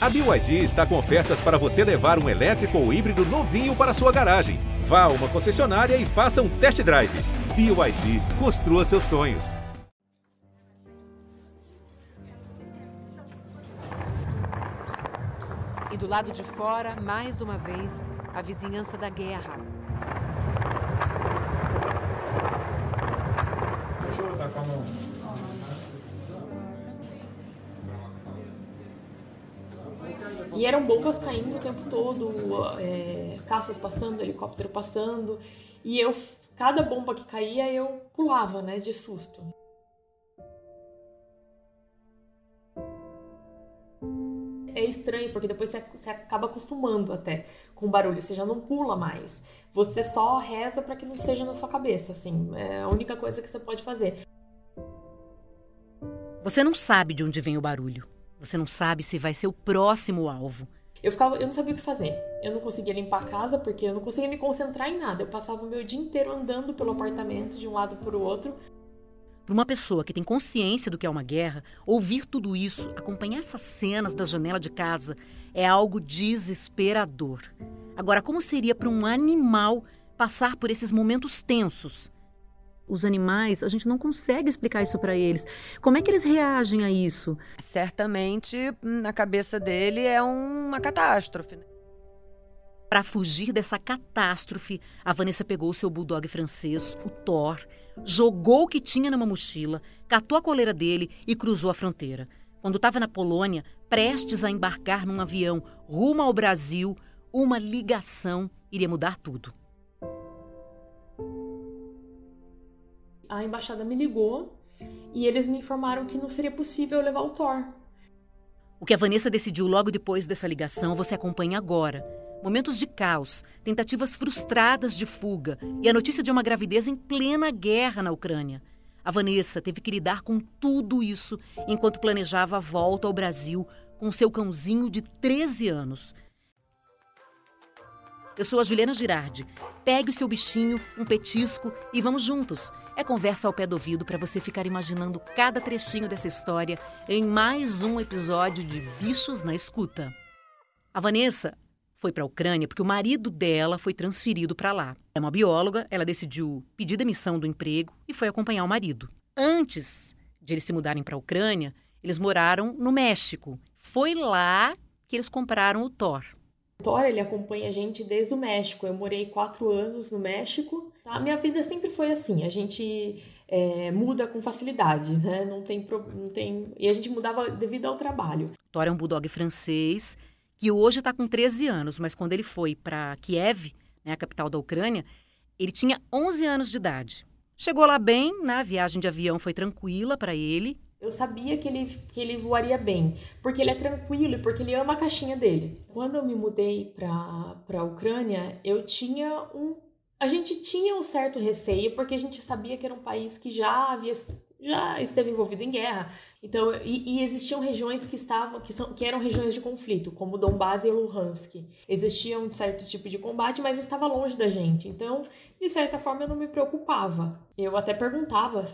A BYD está com ofertas para você levar um elétrico ou híbrido novinho para sua garagem. Vá a uma concessionária e faça um test drive. BYD, construa seus sonhos. E do lado de fora, mais uma vez, a vizinhança da guerra. Deixa eu botar com a mão. E eram bombas caindo o tempo todo, é, caças passando, helicóptero passando. E eu, cada bomba que caía, eu pulava, né, de susto. É estranho, porque depois você, acaba acostumando até com o barulho. Você já não pula mais. Você só reza para que não seja na sua cabeça, assim. É a única coisa que você pode fazer. Você não sabe de onde vem o barulho. Você não sabe se vai ser o próximo alvo. Eu ficava, eu não sabia o que fazer. Eu não conseguia limpar a casa porque eu não conseguia me concentrar em nada. Eu passava o meu dia inteiro andando pelo apartamento de um lado para o outro. Para uma pessoa que tem consciência do que é uma guerra, ouvir tudo isso, acompanhar essas cenas da janela de casa, é algo desesperador. Agora, como seria para um animal passar por esses momentos tensos? Os animais, a gente não consegue explicar isso para eles. Como é que eles reagem a isso? Certamente, na cabeça dele, é uma catástrofe. né? Para fugir dessa catástrofe, a Vanessa pegou o seu bulldog francês, o Thor, jogou o que tinha numa mochila, catou a coleira dele e cruzou a fronteira. Quando estava na Polônia, prestes a embarcar num avião rumo ao Brasil, uma ligação iria mudar tudo. A embaixada me ligou e eles me informaram que não seria possível levar o Thor. O que a Vanessa decidiu logo depois dessa ligação você acompanha agora. Momentos de caos, tentativas frustradas de fuga e a notícia de uma gravidez em plena guerra na Ucrânia. A Vanessa teve que lidar com tudo isso enquanto planejava a volta ao Brasil com seu cãozinho de 13 anos. Eu sou a Juliana Girardi. Pegue o seu bichinho, um petisco e vamos juntos. É conversa ao pé do ouvido para você ficar imaginando cada trechinho dessa história em mais um episódio de Bichos na Escuta. A Vanessa foi para a Ucrânia porque o marido dela foi transferido para lá. É uma bióloga, ela decidiu pedir demissão do emprego e foi acompanhar o marido. Antes de eles se mudarem para a Ucrânia, eles moraram no México. Foi lá que eles compraram o Thor. Thor, ele acompanha a gente desde o México. Eu morei quatro anos no México. Tá? A minha vida sempre foi assim. A gente é, muda com facilidade, né? Não tem, não tem... E a gente mudava devido ao trabalho. Thor é um bulldog francês que hoje está com 13 anos, mas quando ele foi para Kiev, né, a capital da Ucrânia, ele tinha 11 anos de idade. Chegou lá bem, né, a viagem de avião foi tranquila para ele. Eu sabia que ele, que ele voaria bem, porque ele é tranquilo e porque ele ama a caixinha dele. Quando eu me mudei para a Ucrânia, eu tinha um. A gente tinha um certo receio, porque a gente sabia que era um país que já havia já esteve envolvido em guerra. Então, e, e existiam regiões que estavam que, são, que eram regiões de conflito, como Donbass e Luhansk. Existia um certo tipo de combate, mas estava longe da gente. Então, de certa forma, eu não me preocupava. Eu até perguntava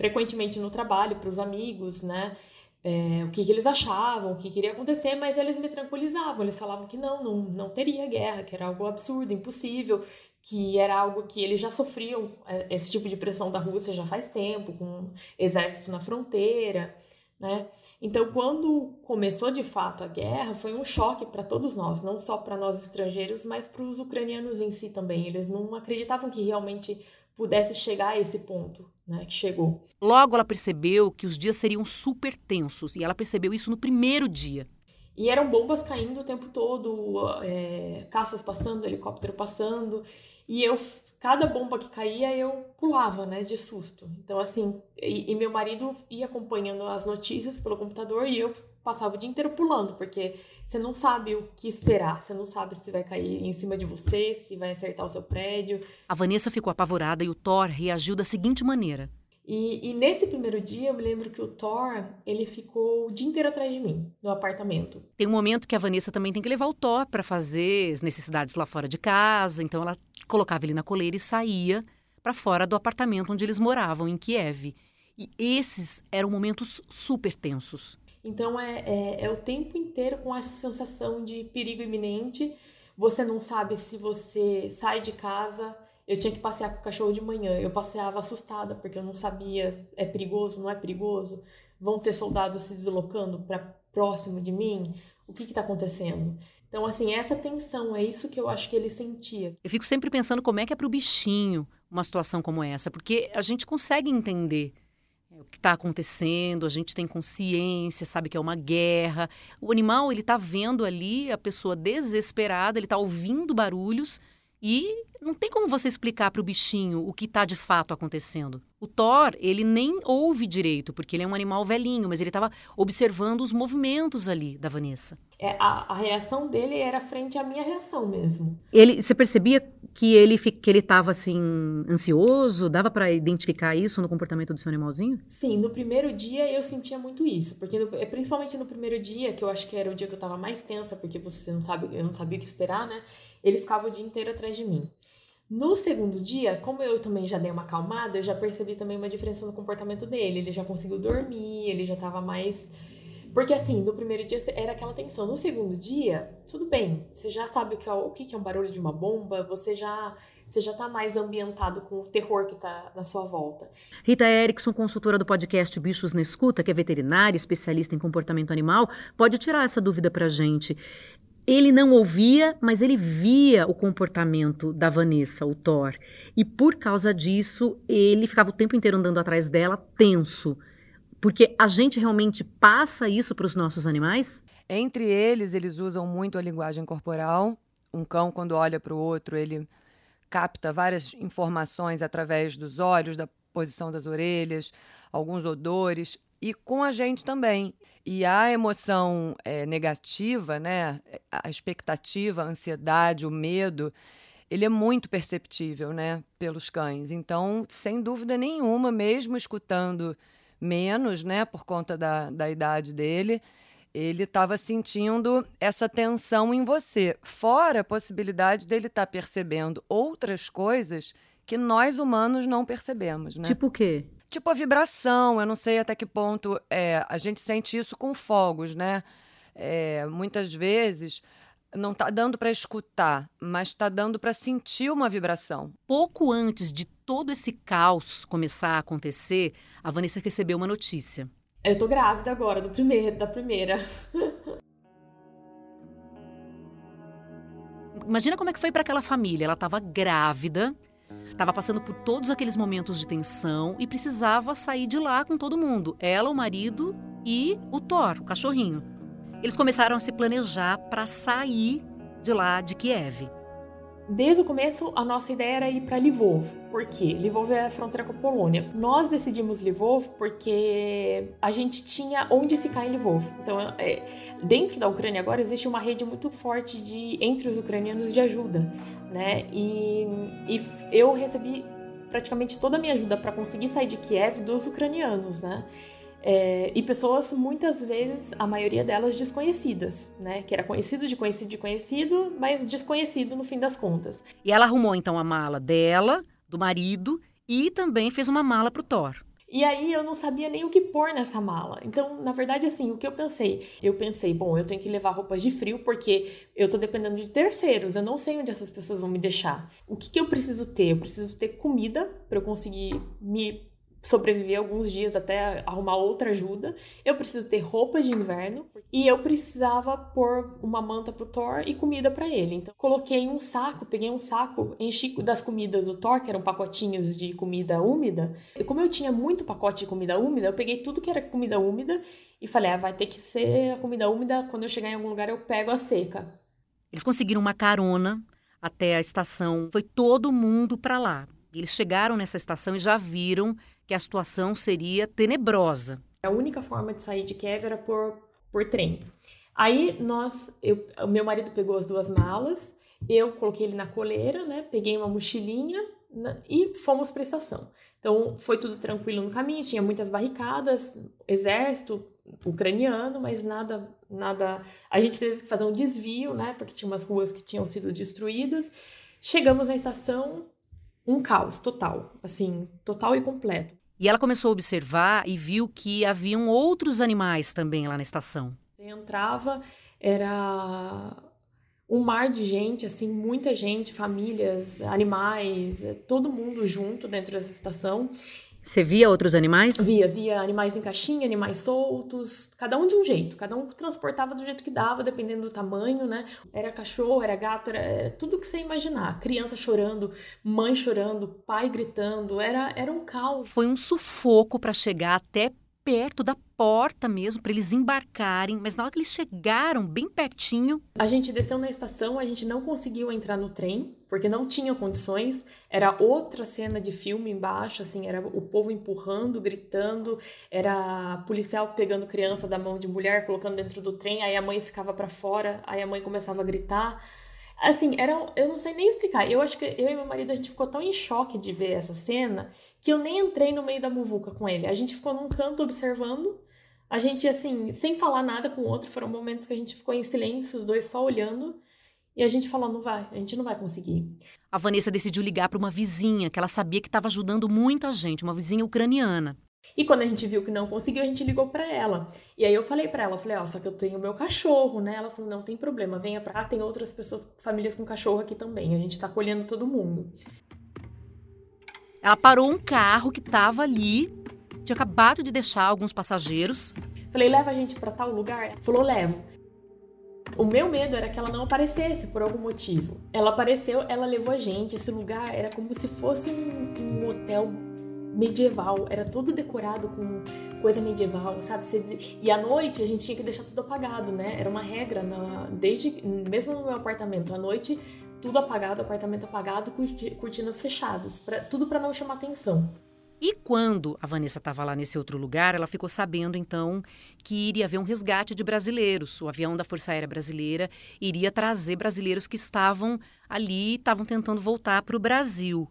frequentemente no trabalho para os amigos, né? É, o que, que eles achavam, o que queria acontecer, mas eles me tranquilizavam. Eles falavam que não, não, não teria guerra, que era algo absurdo, impossível, que era algo que eles já sofriam é, esse tipo de pressão da Rússia já faz tempo, com exército na fronteira, né? Então, quando começou de fato a guerra, foi um choque para todos nós, não só para nós estrangeiros, mas para os ucranianos em si também. Eles não acreditavam que realmente pudesse chegar a esse ponto, né, que chegou. Logo ela percebeu que os dias seriam super tensos e ela percebeu isso no primeiro dia. E eram bombas caindo o tempo todo, é, caças passando, helicóptero passando, e eu, cada bomba que caía, eu pulava, né, de susto. Então, assim, e, e meu marido ia acompanhando as notícias pelo computador e eu passava o dia inteiro pulando, porque você não sabe o que esperar, você não sabe se vai cair em cima de você, se vai acertar o seu prédio. A Vanessa ficou apavorada e o Thor reagiu da seguinte maneira. E, e, nesse primeiro dia, eu me lembro que o Thor, ele ficou o dia inteiro atrás de mim, no apartamento. Tem um momento que a Vanessa também tem que levar o Thor para fazer as necessidades lá fora de casa, então ela colocava ele na coleira e saía para fora do apartamento onde eles moravam, em Kiev. E esses eram momentos super tensos. Então é, é, é o tempo inteiro com essa sensação de perigo iminente. Você não sabe se você sai de casa. Eu tinha que passear com o cachorro de manhã. Eu passeava assustada porque eu não sabia é perigoso, não é perigoso. Vão ter soldados se deslocando para próximo de mim. O que está acontecendo? Então, assim, essa tensão, é isso que eu acho que ele sentia. Eu fico sempre pensando como é que é para o bichinho uma situação como essa, porque a gente consegue entender o que está acontecendo, a gente tem consciência, sabe que é uma guerra. O animal, ele está vendo ali a pessoa desesperada, ele está ouvindo barulhos e não tem como você explicar para o bichinho o que está de fato acontecendo. O Thor, ele nem ouve direito, porque ele é um animal velhinho, mas ele estava observando os movimentos ali da Vanessa. É, a, a, reação dele era frente à minha reação mesmo. Ele, você percebia que ele que ele estava assim ansioso? Dava para identificar isso no comportamento do seu animalzinho? Sim, no primeiro dia eu sentia muito isso, porque no, é, principalmente no primeiro dia, que eu acho que era o dia que eu estava mais tensa, porque você não sabe, eu não sabia o que esperar, né? Ele ficava o dia inteiro atrás de mim. No segundo dia, como eu também já dei uma acalmada, eu já percebi também uma diferença no comportamento dele. Ele já conseguiu dormir, ele já tava mais. Porque assim, no primeiro dia era aquela tensão. No segundo dia, tudo bem. Você já sabe o que é, o que é um barulho de uma bomba, você já. Você já tá mais ambientado com o terror que tá na sua volta. Rita Erickson, consultora do podcast Bichos na Escuta, que é veterinária, especialista em comportamento animal, pode tirar essa dúvida pra gente. Ele não ouvia, mas ele via o comportamento da Vanessa, o Thor. E por causa disso, ele ficava o tempo inteiro andando atrás dela, tenso. Porque a gente realmente passa isso para os nossos animais? Entre eles, eles usam muito a linguagem corporal. Um cão, quando olha para o outro, ele capta várias informações através dos olhos, da posição das orelhas, alguns odores. E com a gente também. E a emoção é, negativa, né, a expectativa, a ansiedade, o medo, ele é muito perceptível né, pelos cães. Então, sem dúvida nenhuma, mesmo escutando menos, né, por conta da, da idade dele, ele estava sentindo essa tensão em você. Fora a possibilidade dele estar tá percebendo outras coisas que nós humanos não percebemos. Né? Tipo o quê? Tipo a vibração. Eu não sei até que ponto é, a gente sente isso com fogos, né? É, muitas vezes não está dando para escutar, mas está dando para sentir uma vibração. Pouco antes de todo esse caos começar a acontecer, a Vanessa recebeu uma notícia. Eu tô grávida agora, do primeiro, da primeira. Imagina como é que foi para aquela família. Ela estava grávida Estava passando por todos aqueles momentos de tensão e precisava sair de lá com todo mundo. Ela, o marido e o Thor, o cachorrinho. Eles começaram a se planejar para sair de lá de Kiev. Desde o começo, a nossa ideia era ir para Lvov. Por quê? Lvov é a fronteira com a Polônia. Nós decidimos Lvov porque a gente tinha onde ficar em Lvov. Então, é, dentro da Ucrânia agora existe uma rede muito forte de entre os ucranianos de ajuda né? E, e eu recebi praticamente toda a minha ajuda para conseguir sair de Kiev dos ucranianos, né? É, e pessoas, muitas vezes, a maioria delas desconhecidas, né? Que era conhecido de conhecido de conhecido, mas desconhecido no fim das contas. E ela arrumou então a mala dela, do marido, e também fez uma mala para o Thor. E aí eu não sabia nem o que pôr nessa mala. Então, na verdade, assim, o que eu pensei? Eu pensei, bom, eu tenho que levar roupas de frio porque eu tô dependendo de terceiros, eu não sei onde essas pessoas vão me deixar. O que, que eu preciso ter? Eu preciso ter comida para eu conseguir me sobreviver alguns dias até arrumar outra ajuda. Eu preciso ter roupas de inverno e eu precisava pôr uma manta pro Thor e comida para ele. Então coloquei um saco, peguei um saco, enchi das comidas do Thor, que eram pacotinhos de comida úmida. E como eu tinha muito pacote de comida úmida, eu peguei tudo que era comida úmida e falei: ah, vai ter que ser a comida úmida, quando eu chegar em algum lugar eu pego a seca. Eles conseguiram uma carona até a estação. Foi todo mundo para lá. Eles chegaram nessa estação e já viram que a situação seria tenebrosa. A única forma de sair de Kiev era por, por trem. Aí nós, eu, meu marido pegou as duas malas, eu coloquei ele na coleira, né? Peguei uma mochilinha né, e fomos para a estação. Então foi tudo tranquilo no caminho, tinha muitas barricadas, exército ucraniano, mas nada, nada. A gente teve que fazer um desvio, né? Porque tinha umas ruas que tinham sido destruídas. Chegamos na estação, um caos total, assim, total e completo. E ela começou a observar e viu que haviam outros animais também lá na estação. Você entrava, era um mar de gente, assim, muita gente, famílias, animais, todo mundo junto dentro dessa estação. Você via outros animais? Via, via animais em caixinha, animais soltos, cada um de um jeito, cada um transportava do jeito que dava, dependendo do tamanho, né? Era cachorro, era gato, era, era tudo que você imaginar. Criança chorando, mãe chorando, pai gritando, era, era um caos. Foi um sufoco para chegar até perto da porta mesmo, para eles embarcarem, mas na hora que eles chegaram bem pertinho. A gente desceu na estação, a gente não conseguiu entrar no trem, porque não tinha condições. Era outra cena de filme embaixo, assim, era o povo empurrando, gritando, era policial pegando criança da mão de mulher, colocando dentro do trem, aí a mãe ficava para fora, aí a mãe começava a gritar. Assim, era, eu não sei nem explicar. Eu acho que eu e meu marido a gente ficou tão em choque de ver essa cena que eu nem entrei no meio da muvuca com ele. A gente ficou num canto observando. A gente, assim, sem falar nada com o outro, foram momentos que a gente ficou em silêncio, os dois só olhando. E a gente falou, não vai, a gente não vai conseguir. A Vanessa decidiu ligar para uma vizinha que ela sabia que estava ajudando muita gente, uma vizinha ucraniana. E quando a gente viu que não conseguiu, a gente ligou para ela. E aí eu falei para ela, falei, ó, oh, só que eu tenho meu cachorro, né? Ela falou, não tem problema, venha pra cá, tem outras pessoas, famílias com cachorro aqui também. A gente tá acolhendo todo mundo. Ela parou um carro que tava ali, tinha acabado de deixar alguns passageiros. Falei, leva a gente para tal lugar? Falou, levo. O meu medo era que ela não aparecesse por algum motivo. Ela apareceu, ela levou a gente. Esse lugar era como se fosse um, um hotel medieval, era todo decorado com coisa medieval, sabe? E à noite a gente tinha que deixar tudo apagado, né? Era uma regra, na... desde mesmo no meu apartamento, à noite tudo apagado, apartamento apagado, cortinas fechadas, pra... tudo para não chamar atenção. E quando a Vanessa estava lá nesse outro lugar, ela ficou sabendo então que iria haver um resgate de brasileiros. O avião da Força Aérea Brasileira iria trazer brasileiros que estavam ali, estavam tentando voltar para o Brasil.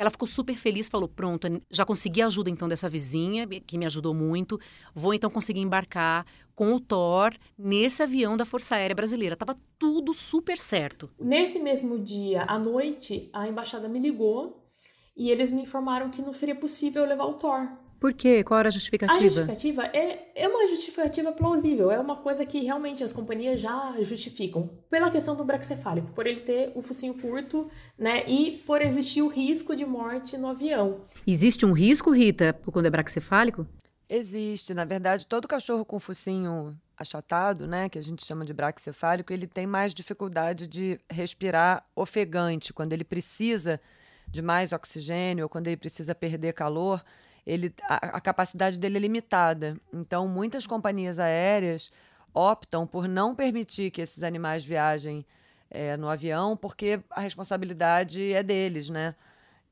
Ela ficou super feliz, falou: pronto, já consegui a ajuda então dessa vizinha, que me ajudou muito. Vou então conseguir embarcar com o Thor nesse avião da Força Aérea Brasileira. Tava tudo super certo. Nesse mesmo dia, à noite, a embaixada me ligou e eles me informaram que não seria possível levar o Thor. Por quê? Qual era a justificativa? A justificativa é, é uma justificativa plausível, é uma coisa que realmente as companhias já justificam. Pela questão do braxcefálico, por ele ter o focinho curto, né, e por existir o risco de morte no avião. Existe um risco, Rita, quando é braxcefálico? Existe. Na verdade, todo cachorro com focinho achatado, né, que a gente chama de braxcefálico, ele tem mais dificuldade de respirar ofegante, quando ele precisa de mais oxigênio ou quando ele precisa perder calor ele, a, a capacidade dele é limitada. Então, muitas companhias aéreas optam por não permitir que esses animais viajem é, no avião, porque a responsabilidade é deles, né?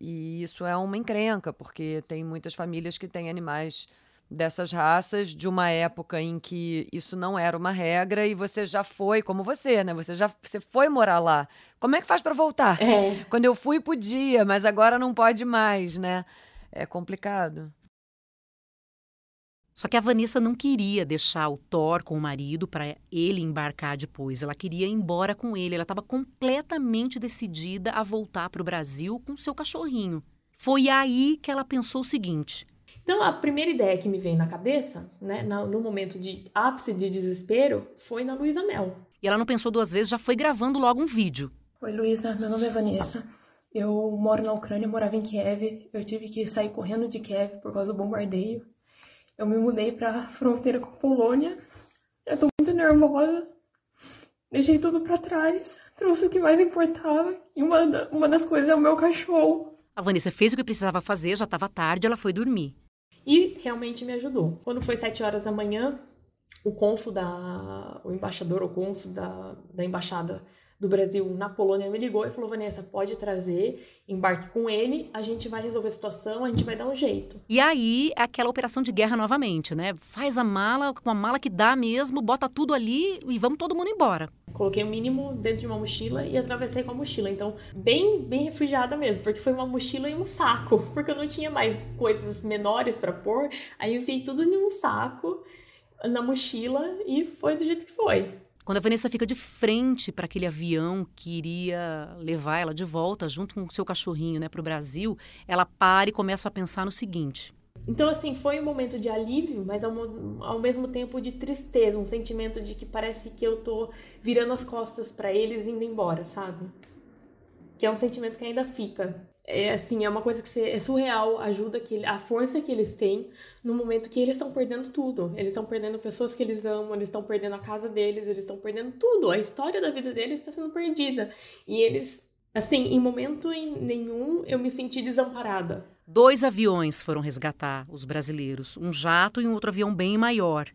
E isso é uma encrenca, porque tem muitas famílias que têm animais dessas raças de uma época em que isso não era uma regra e você já foi, como você, né? Você já você foi morar lá. Como é que faz para voltar? É. Quando eu fui podia, mas agora não pode mais, né? É complicado. Só que a Vanessa não queria deixar o Thor com o marido para ele embarcar depois. Ela queria ir embora com ele. Ela estava completamente decidida a voltar para o Brasil com seu cachorrinho. Foi aí que ela pensou o seguinte: então, a primeira ideia que me veio na cabeça, né, no momento de ápice de desespero, foi na Luísa Mel. E ela não pensou duas vezes, já foi gravando logo um vídeo. Oi, Luísa, meu nome é Vanessa. Eu moro na Ucrânia, morava em Kiev. Eu tive que sair correndo de Kiev por causa do bombardeio. Eu me mudei pra fronteira com a Polônia. Eu tô muito nervosa. Deixei tudo para trás. Trouxe o que mais importava. E uma, uma das coisas é o meu cachorro. A Vanessa fez o que precisava fazer, já estava tarde, ela foi dormir. E realmente me ajudou. Quando foi sete horas da manhã, o cônsul da. o embaixador ou cônsul da, da embaixada do Brasil na Polônia me ligou e falou: Vanessa, pode trazer, embarque com ele, a gente vai resolver a situação, a gente vai dar um jeito. E aí, aquela operação de guerra novamente, né? Faz a mala, com a mala que dá mesmo, bota tudo ali e vamos todo mundo embora. Coloquei o mínimo dentro de uma mochila e atravessei com a mochila. Então, bem, bem refugiada mesmo, porque foi uma mochila e um saco, porque eu não tinha mais coisas menores para pôr. Aí eu enfiei tudo em um saco na mochila e foi do jeito que foi. Quando a Vanessa fica de frente para aquele avião que iria levar ela de volta junto com o seu cachorrinho, né, para o Brasil, ela para e começa a pensar no seguinte: Então, assim, foi um momento de alívio, mas ao, ao, mesmo tempo de tristeza, um sentimento de que parece que eu tô virando as costas para eles indo embora, sabe? Que é um sentimento que ainda fica. É assim, é uma coisa que é surreal, ajuda que a força que eles têm no momento que eles estão perdendo tudo. Eles estão perdendo pessoas que eles amam, eles estão perdendo a casa deles, eles estão perdendo tudo. A história da vida deles está sendo perdida. E eles, assim, em momento nenhum eu me senti desamparada Dois aviões foram resgatar os brasileiros, um jato e um outro avião bem maior.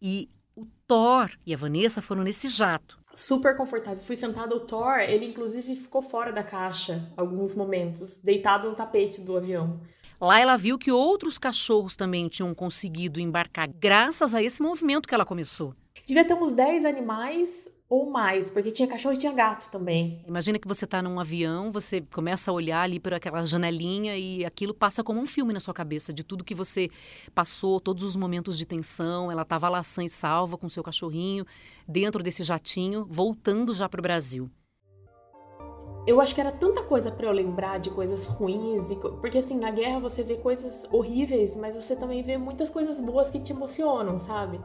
E o Thor e a Vanessa foram nesse jato. Super confortável. Fui sentada, o Thor, ele inclusive ficou fora da caixa alguns momentos, deitado no tapete do avião. Lá ela viu que outros cachorros também tinham conseguido embarcar, graças a esse movimento que ela começou. Devia ter uns 10 animais ou mais, porque tinha cachorro e tinha gato também. Imagina que você está num avião, você começa a olhar ali por aquela janelinha e aquilo passa como um filme na sua cabeça, de tudo que você passou, todos os momentos de tensão. Ela estava lá sã e salva com seu cachorrinho, dentro desse jatinho, voltando já para o Brasil. Eu acho que era tanta coisa para eu lembrar de coisas ruins, e, porque assim, na guerra você vê coisas horríveis, mas você também vê muitas coisas boas que te emocionam, sabe?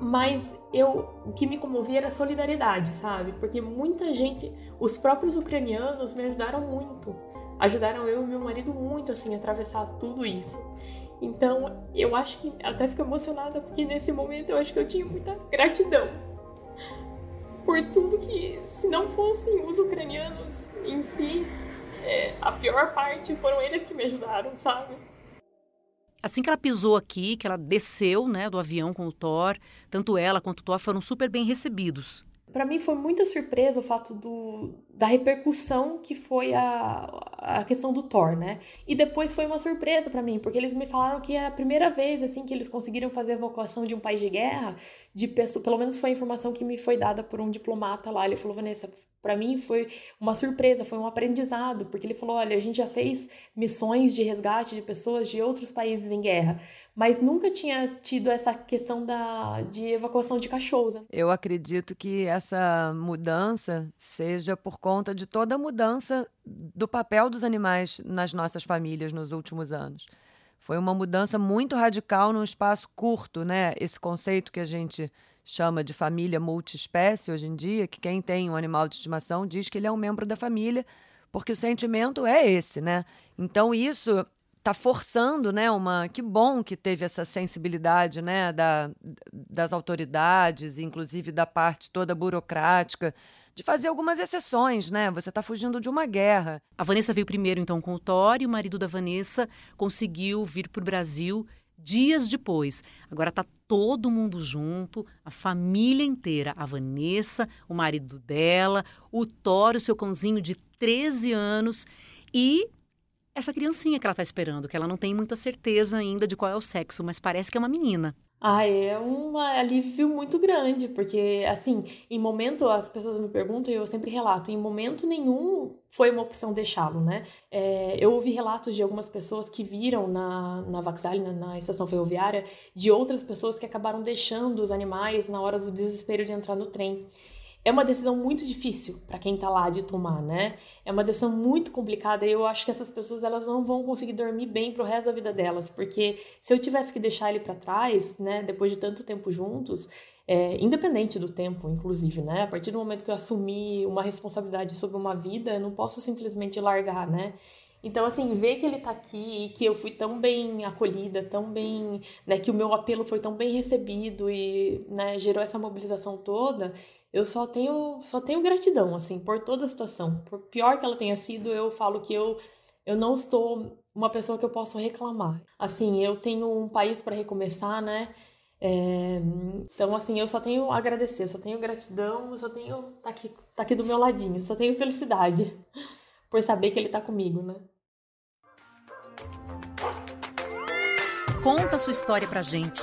Mas eu, o que me comovia era a solidariedade, sabe? Porque muita gente, os próprios ucranianos me ajudaram muito. Ajudaram eu e meu marido muito, assim, a atravessar tudo isso. Então, eu acho que até fico emocionada porque nesse momento eu acho que eu tinha muita gratidão por tudo que, se não fossem os ucranianos em si, é, a pior parte foram eles que me ajudaram, sabe? Assim que ela pisou aqui, que ela desceu né, do avião com o Thor, tanto ela quanto o Thor foram super bem recebidos. Para mim foi muita surpresa o fato do, da repercussão que foi a, a questão do Thor, né? E depois foi uma surpresa para mim, porque eles me falaram que era a primeira vez assim que eles conseguiram fazer a evacuação de um país de guerra, de pessoa, pelo menos foi a informação que me foi dada por um diplomata lá. Ele falou: "Vanessa, para mim foi uma surpresa, foi um aprendizado, porque ele falou: olha, a gente já fez missões de resgate de pessoas de outros países em guerra, mas nunca tinha tido essa questão da, de evacuação de cachorros. Né? Eu acredito que essa mudança seja por conta de toda a mudança do papel dos animais nas nossas famílias nos últimos anos. Foi uma mudança muito radical num espaço curto, né? Esse conceito que a gente chama de família multiespécie hoje em dia, que quem tem um animal de estimação diz que ele é um membro da família, porque o sentimento é esse, né? Então isso está forçando, né, uma que bom que teve essa sensibilidade, né, da, das autoridades, inclusive da parte toda burocrática, de fazer algumas exceções, né? Você está fugindo de uma guerra. A Vanessa veio primeiro então com o Thor e o marido da Vanessa conseguiu vir para o Brasil dias depois. Agora tá todo mundo junto, a família inteira, a Vanessa, o marido dela, o Thor, o seu cãozinho de 13 anos e essa criancinha que ela tá esperando, que ela não tem muita certeza ainda de qual é o sexo, mas parece que é uma menina. Ah, é um alívio muito grande, porque, assim, em momento, as pessoas me perguntam e eu sempre relato, em momento nenhum foi uma opção deixá-lo, né? É, eu ouvi relatos de algumas pessoas que viram na, na Vaxal, na, na, estação ferroviária, de outras pessoas que acabaram deixando os animais na hora do desespero de entrar no trem é uma decisão muito difícil para quem está lá de tomar, né? É uma decisão muito complicada e eu acho que essas pessoas elas não vão conseguir dormir bem pro resto da vida delas, porque se eu tivesse que deixar ele para trás, né, depois de tanto tempo juntos, é, independente do tempo, inclusive, né? A partir do momento que eu assumi uma responsabilidade sobre uma vida, eu não posso simplesmente largar, né? Então, assim, ver que ele tá aqui e que eu fui tão bem acolhida, tão bem, né, que o meu apelo foi tão bem recebido e, né, gerou essa mobilização toda, eu só tenho, só tenho gratidão, assim, por toda a situação. Por pior que ela tenha sido, eu falo que eu, eu não sou uma pessoa que eu posso reclamar. Assim, eu tenho um país para recomeçar, né? É, então, assim, eu só tenho a agradecer, eu só tenho gratidão, eu só tenho. tá aqui, tá aqui do meu ladinho, só tenho felicidade por saber que ele tá comigo, né? Conta sua história pra gente.